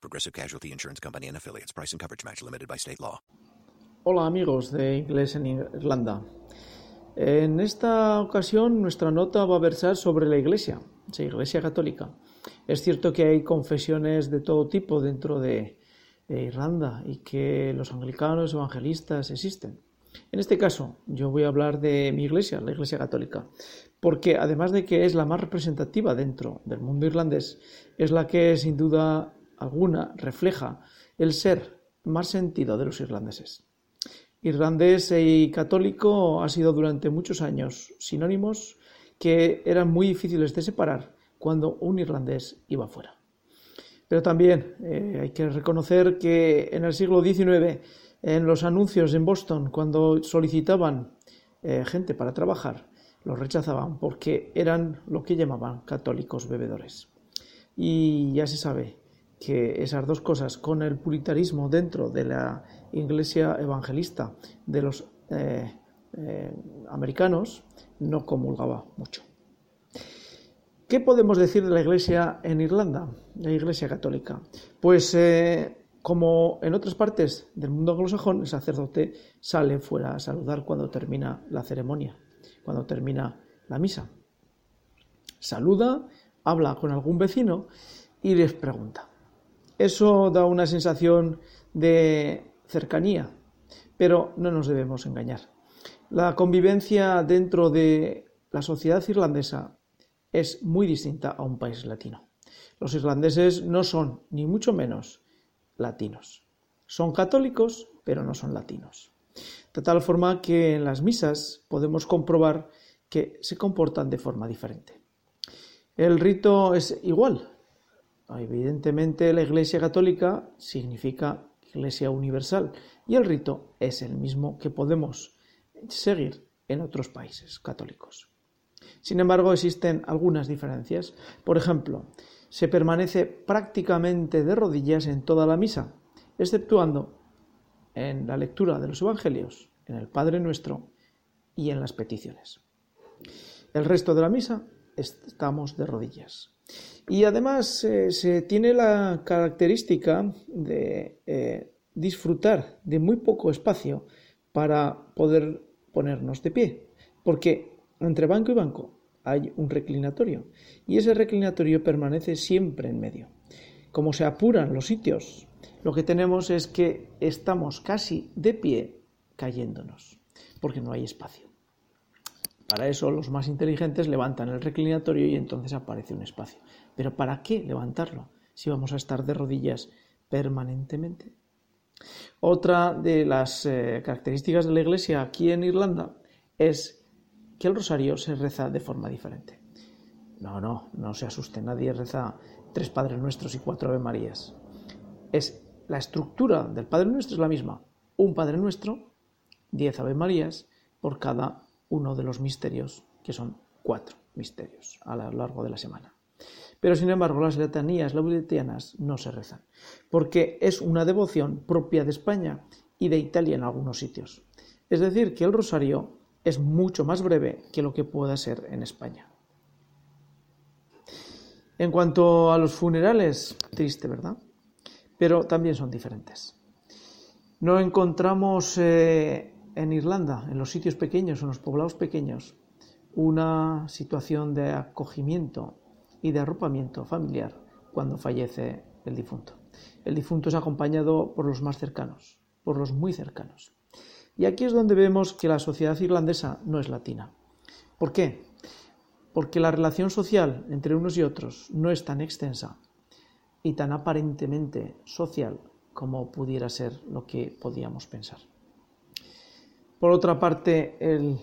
Progressive Casualty Insurance Company and affiliates. Price and coverage match limited by state law. Hola amigos de Inglés en Irlanda. En esta ocasión nuestra nota va a versar sobre la Iglesia, la Iglesia Católica. Es cierto que hay confesiones de todo tipo dentro de, Irlanda y que los anglicanos evangelistas existen. En este caso, yo voy a hablar de mi iglesia, la Iglesia Católica, porque además de que es la más representativa dentro del mundo irlandés, es la que sin duda alguna refleja el ser más sentido de los irlandeses. Irlandés y católico ha sido durante muchos años sinónimos que eran muy difíciles de separar cuando un irlandés iba fuera. Pero también eh, hay que reconocer que en el siglo XIX, en los anuncios en Boston, cuando solicitaban eh, gente para trabajar, los rechazaban porque eran lo que llamaban católicos bebedores. Y ya se sabe que esas dos cosas, con el puritarismo dentro de la iglesia evangelista de los eh, eh, americanos, no comulgaba mucho. ¿Qué podemos decir de la iglesia en Irlanda, la iglesia católica? Pues eh, como en otras partes del mundo anglosajón, el sacerdote sale fuera a saludar cuando termina la ceremonia, cuando termina la misa. Saluda, habla con algún vecino y les pregunta. Eso da una sensación de cercanía, pero no nos debemos engañar. La convivencia dentro de la sociedad irlandesa es muy distinta a un país latino. Los irlandeses no son, ni mucho menos, latinos. Son católicos, pero no son latinos. De tal forma que en las misas podemos comprobar que se comportan de forma diferente. El rito es igual, Evidentemente la Iglesia Católica significa Iglesia Universal y el rito es el mismo que podemos seguir en otros países católicos. Sin embargo, existen algunas diferencias. Por ejemplo, se permanece prácticamente de rodillas en toda la misa, exceptuando en la lectura de los Evangelios, en el Padre Nuestro y en las peticiones. El resto de la misa estamos de rodillas. Y además eh, se tiene la característica de eh, disfrutar de muy poco espacio para poder ponernos de pie, porque entre banco y banco hay un reclinatorio y ese reclinatorio permanece siempre en medio. Como se apuran los sitios, lo que tenemos es que estamos casi de pie cayéndonos, porque no hay espacio. Para eso los más inteligentes levantan el reclinatorio y entonces aparece un espacio. Pero ¿para qué levantarlo si vamos a estar de rodillas permanentemente? Otra de las eh, características de la iglesia aquí en Irlanda es que el rosario se reza de forma diferente. No, no, no se asuste, nadie reza tres Padres Nuestros y cuatro Ave Marías. Es la estructura del Padre Nuestro es la misma. Un Padre Nuestro, diez Ave Marías por cada uno de los misterios, que son cuatro misterios a lo largo de la semana. Pero sin embargo las letanías laudetianas no se rezan, porque es una devoción propia de España y de Italia en algunos sitios. Es decir, que el rosario es mucho más breve que lo que pueda ser en España. En cuanto a los funerales, triste, ¿verdad? Pero también son diferentes. No encontramos eh, en Irlanda, en los sitios pequeños, en los poblados pequeños, una situación de acogimiento y de arropamiento familiar cuando fallece el difunto. El difunto es acompañado por los más cercanos, por los muy cercanos. Y aquí es donde vemos que la sociedad irlandesa no es latina. ¿Por qué? Porque la relación social entre unos y otros no es tan extensa y tan aparentemente social como pudiera ser lo que podíamos pensar. Por otra parte, el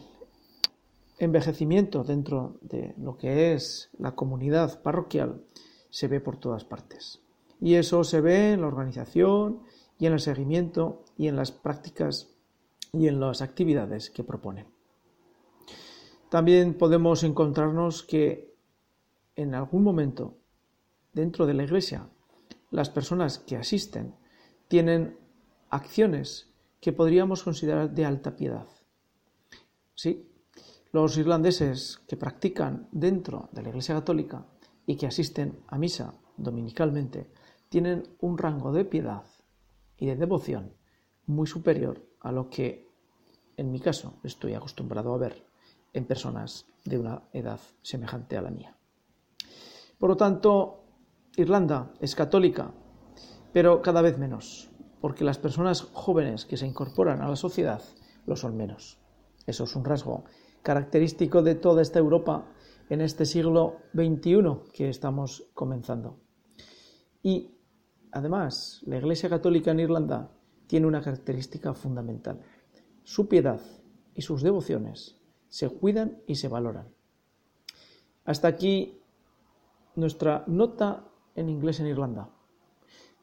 envejecimiento dentro de lo que es la comunidad parroquial se ve por todas partes. Y eso se ve en la organización y en el seguimiento y en las prácticas y en las actividades que propone. También podemos encontrarnos que en algún momento dentro de la iglesia las personas que asisten tienen acciones que podríamos considerar de alta piedad. Sí, los irlandeses que practican dentro de la Iglesia Católica y que asisten a misa dominicalmente tienen un rango de piedad y de devoción muy superior a lo que en mi caso estoy acostumbrado a ver en personas de una edad semejante a la mía. Por lo tanto, Irlanda es católica, pero cada vez menos, porque las personas jóvenes que se incorporan a la sociedad lo son menos. Eso es un rasgo característico de toda esta Europa en este siglo XXI que estamos comenzando. Y además, la Iglesia Católica en Irlanda tiene una característica fundamental. Su piedad y sus devociones se cuidan y se valoran. Hasta aquí nuestra nota en inglés en Irlanda.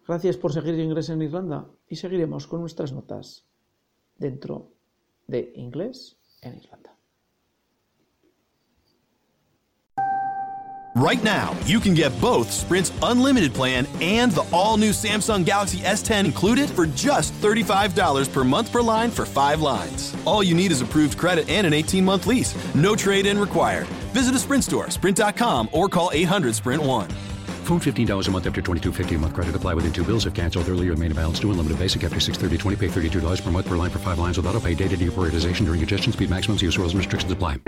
Gracias por seguir Inglés en Irlanda y seguiremos con nuestras notas dentro de Inglés en Irlanda. Right now, you can get both Sprint's unlimited plan and the all new Samsung Galaxy S10 included for just $35 per month per line for five lines. All you need is approved credit and an 18 month lease. No trade in required. Visit a Sprint store, sprint.com, or call 800 Sprint 1. Phone $15 a month after 22.50 a month credit. Apply within two bills if canceled earlier. Main balance due. Unlimited basic after 630.20. Pay $32 per month per line for five lines with auto pay. Data deprioritization during congestion. Speed maximums. Use rules and restrictions apply.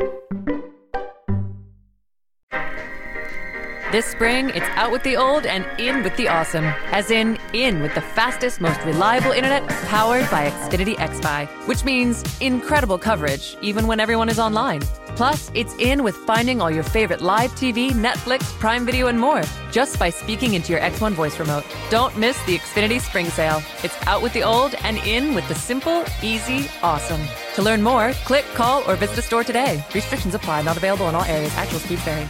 This spring, it's out with the old and in with the awesome. As in, in with the fastest, most reliable internet powered by Xfinity XFi, which means incredible coverage even when everyone is online. Plus, it's in with finding all your favorite live TV, Netflix, Prime Video, and more just by speaking into your X1 voice remote. Don't miss the Xfinity Spring Sale. It's out with the old and in with the simple, easy, awesome. To learn more, click, call, or visit a store today. Restrictions apply, not available in all areas. Actual speed vary.